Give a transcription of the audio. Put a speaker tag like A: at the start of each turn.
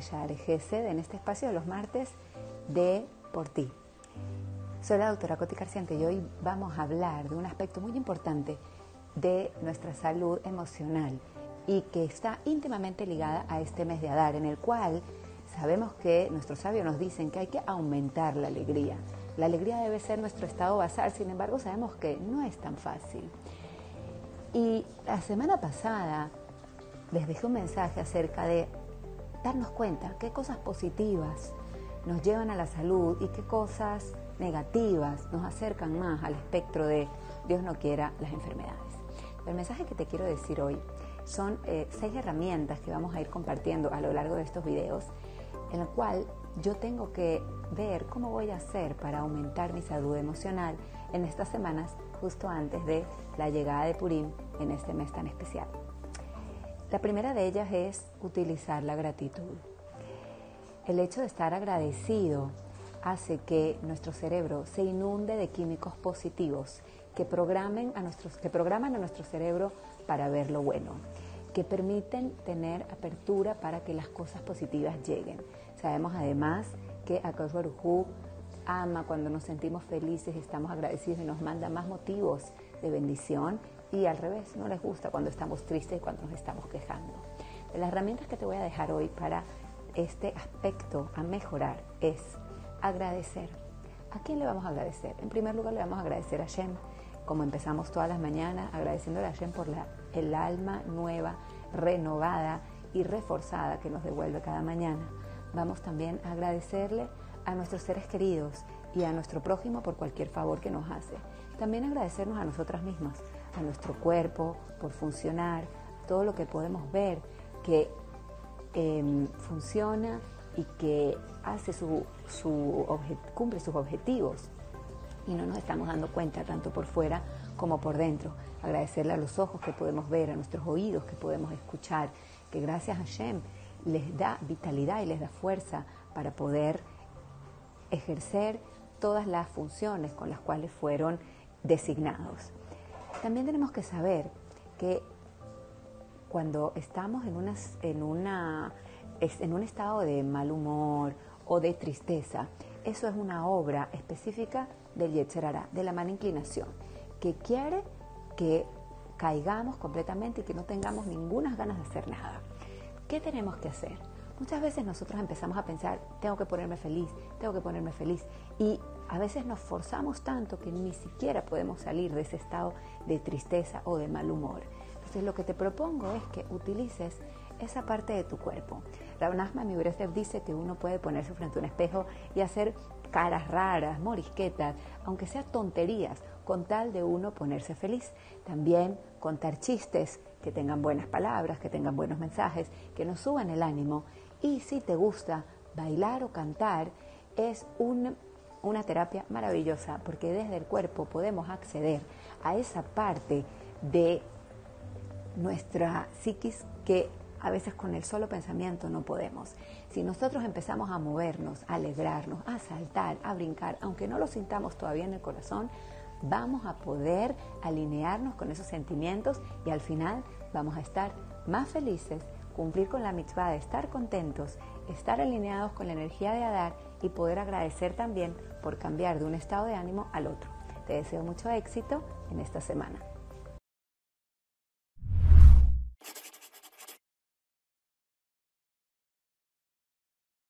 A: Share Gesed en este espacio de los martes de Por Ti. Soy la doctora Coti Carciante y hoy vamos a hablar de un aspecto muy importante de nuestra salud emocional y que está íntimamente ligada a este mes de Adar, en el cual sabemos que nuestros sabios nos dicen que hay que aumentar la alegría. La alegría debe ser nuestro estado basal, sin embargo sabemos que no es tan fácil. Y la semana pasada les dejé un mensaje acerca de darnos cuenta qué cosas positivas nos llevan a la salud y qué cosas negativas nos acercan más al espectro de Dios no quiera las enfermedades. El mensaje que te quiero decir hoy son eh, seis herramientas que vamos a ir compartiendo a lo largo de estos videos, en el cual yo tengo que ver cómo voy a hacer para aumentar mi salud emocional en estas semanas justo antes de la llegada de Purim en este mes tan especial. La primera de ellas es utilizar la gratitud. El hecho de estar agradecido hace que nuestro cerebro se inunde de químicos positivos que, programen a que programan a nuestro cerebro para ver lo bueno, que permiten tener apertura para que las cosas positivas lleguen. Sabemos además que Akash Baruj ama cuando nos sentimos felices y estamos agradecidos y nos manda más motivos de bendición y al revés, no les gusta cuando estamos tristes y cuando nos estamos quejando. De las herramientas que te voy a dejar hoy para este aspecto a mejorar es agradecer. ¿A quién le vamos a agradecer? En primer lugar le vamos a agradecer a Shem, como empezamos todas las mañanas, agradeciéndole a Shem por la, el alma nueva, renovada y reforzada que nos devuelve cada mañana. Vamos también a agradecerle a nuestros seres queridos y a nuestro prójimo por cualquier favor que nos hace. También agradecernos a nosotras mismas a nuestro cuerpo por funcionar, todo lo que podemos ver que em, funciona y que hace su, cumple sus objetivos y no nos estamos dando cuenta tanto por fuera como por dentro. Agradecerle a los ojos que podemos ver, a nuestros oídos que podemos escuchar, que gracias a Shem les da vitalidad y les da fuerza para poder ejercer todas las funciones con las cuales fueron designados. También tenemos que saber que cuando estamos en, una, en un estado de mal humor o de tristeza, eso es una obra específica del Yetzerara, de la mala inclinación, que quiere que caigamos completamente y que no tengamos ninguna ganas de hacer nada. ¿Qué tenemos que hacer? Muchas veces nosotros empezamos a pensar, tengo que ponerme feliz, tengo que ponerme feliz. Y a veces nos forzamos tanto que ni siquiera podemos salir de ese estado de tristeza o de mal humor. Entonces lo que te propongo es que utilices esa parte de tu cuerpo. Rav mi Breslev dice que uno puede ponerse frente a un espejo y hacer caras raras, morisquetas, aunque sean tonterías, con tal de uno ponerse feliz. También contar chistes que tengan buenas palabras, que tengan buenos mensajes, que nos suban el ánimo. Y si te gusta bailar o cantar, es un una terapia maravillosa porque desde el cuerpo podemos acceder a esa parte de nuestra psiquis que a veces con el solo pensamiento no podemos. Si nosotros empezamos a movernos, a alegrarnos, a saltar, a brincar, aunque no lo sintamos todavía en el corazón, vamos a poder alinearnos con esos sentimientos y al final vamos a estar más felices, cumplir con la mitzvah de estar contentos, estar alineados con la energía de Adar y poder agradecer también por cambiar de un estado de ánimo al otro. Te deseo mucho éxito en esta semana.